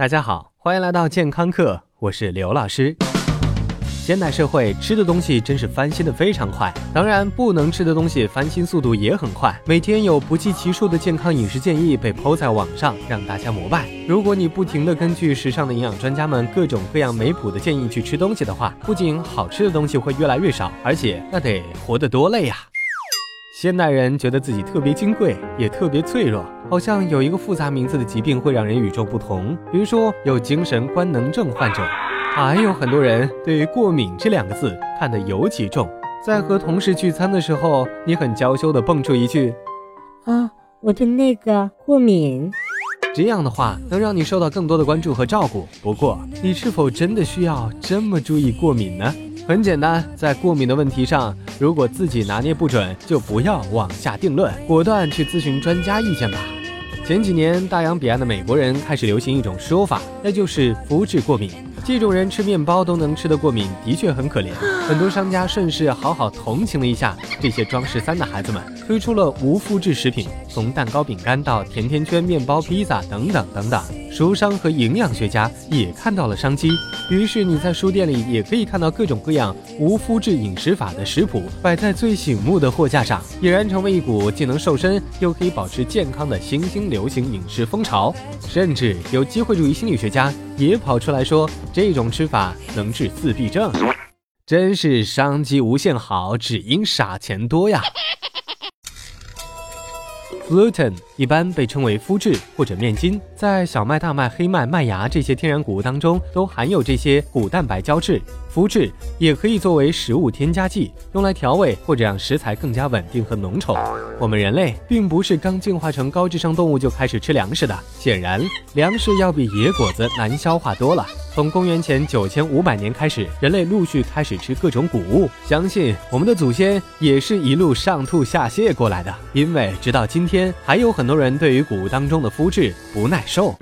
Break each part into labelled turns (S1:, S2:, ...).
S1: 大家好，欢迎来到健康课，我是刘老师。现代社会吃的东西真是翻新的非常快，当然不能吃的东西翻新速度也很快。每天有不计其数的健康饮食建议被抛在网上，让大家膜拜。如果你不停的根据时尚的营养专家们各种各样没谱的建议去吃东西的话，不仅好吃的东西会越来越少，而且那得活得多累呀！现代人觉得自己特别金贵，也特别脆弱，好像有一个复杂名字的疾病会让人与众不同。比如说有精神官能症患者，还有很多人对于过敏这两个字看得尤其重。在和同事聚餐的时候，你很娇羞地蹦出一句：“
S2: 啊，我的那个过敏。”
S1: 这样的话能让你受到更多的关注和照顾。不过，你是否真的需要这么注意过敏呢？很简单，在过敏的问题上，如果自己拿捏不准，就不要妄下定论，果断去咨询专家意见吧。前几年，大洋彼岸的美国人开始流行一种说法，那就是肤质过敏。这种人吃面包都能吃得过敏，的确很可怜。很多商家顺势好好同情了一下这些装十三的孩子们，推出了无麸质食品，从蛋糕、饼干到甜甜圈、面包、披萨等等等等。书商和营养学家也看到了商机，于是你在书店里也可以看到各种各样无麸质饮食法的食谱摆在最醒目的货架上，俨然成为一股既能瘦身又可以保持健康的新兴流行饮食风潮。甚至有机会主义心理学家也跑出来说，这种吃法能治自闭症，真是商机无限好，只因傻钱多呀。Gluten 一般被称为麸质或者面筋，在小麦、大麦、黑麦、麦芽这些天然谷物当中都含有这些谷蛋白胶质。麸质也可以作为食物添加剂，用来调味或者让食材更加稳定和浓稠。我们人类并不是刚进化成高智商动物就开始吃粮食的，显然粮食要比野果子难消化多了。从公元前九千五百年开始，人类陆续开始吃各种谷物。相信我们的祖先也是一路上吐下泻过来的，因为直到今天，还有很多人对于谷物当中的麸质不耐受。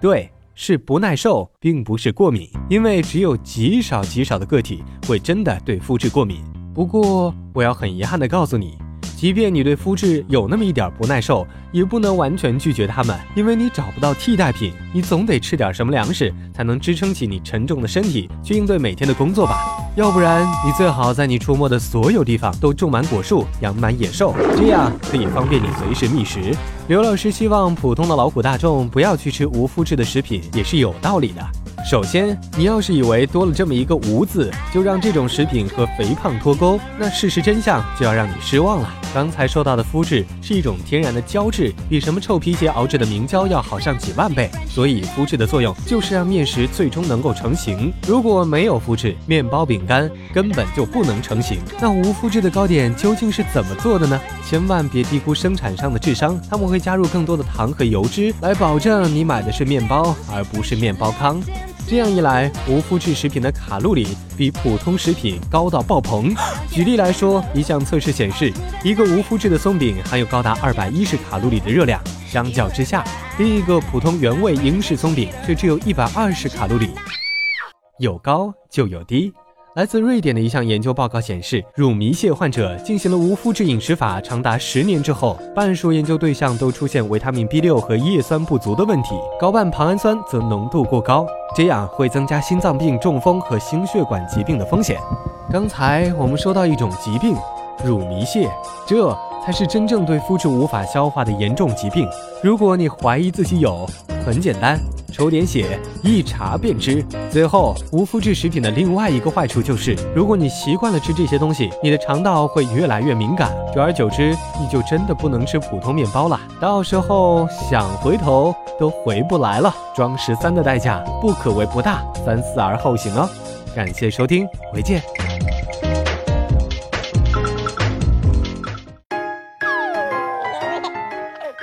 S1: 对，是不耐受，并不是过敏，因为只有极少极少的个体会真的对麸质过敏。不过，我要很遗憾地告诉你。即便你对肤质有那么一点不耐受，也不能完全拒绝它们，因为你找不到替代品，你总得吃点什么粮食才能支撑起你沉重的身体，去应对每天的工作吧。要不然，你最好在你出没的所有地方都种满果树，养满野兽，这样可以方便你随时觅食。刘老师希望普通的劳苦大众不要去吃无麸质的食品，也是有道理的。首先，你要是以为多了这么一个“无”字，就让这种食品和肥胖脱钩，那事实真相就要让你失望了。刚才说到的麸质是一种天然的胶质，比什么臭皮鞋熬制的明胶要好上几万倍。所以，麸质的作用就是让面食最终能够成型。如果没有麸质，面包、饼干根本就不能成型。那无麸质的糕点究竟是怎么做的呢？千万别低估生产商的智商，他们会加入更多的糖和油脂，来保证你买的是面包而不是面包糠。这样一来，无麸质食品的卡路里比普通食品高到爆棚。举例来说，一项测试显示，一个无麸质的松饼含有高达二百一十卡路里的热量，相较之下，另一个普通原味英式松饼却只有一百二十卡路里。有高就有低。来自瑞典的一项研究报告显示，乳糜泻患者进行了无麸质饮食法长达十年之后，半数研究对象都出现维他命 B 六和叶酸不足的问题，高半胱氨酸则浓度过高，这样会增加心脏病、中风和心血管疾病的风险。刚才我们说到一种疾病，乳糜泻，这才是真正对麸质无法消化的严重疾病。如果你怀疑自己有，很简单。抽点血，一查便知。最后，无麸质食品的另外一个坏处就是，如果你习惯了吃这些东西，你的肠道会越来越敏感，久而久之，你就真的不能吃普通面包了。到时候想回头都回不来了。装十三的代价不可谓不大，三思而后行哦。感谢收听，回见。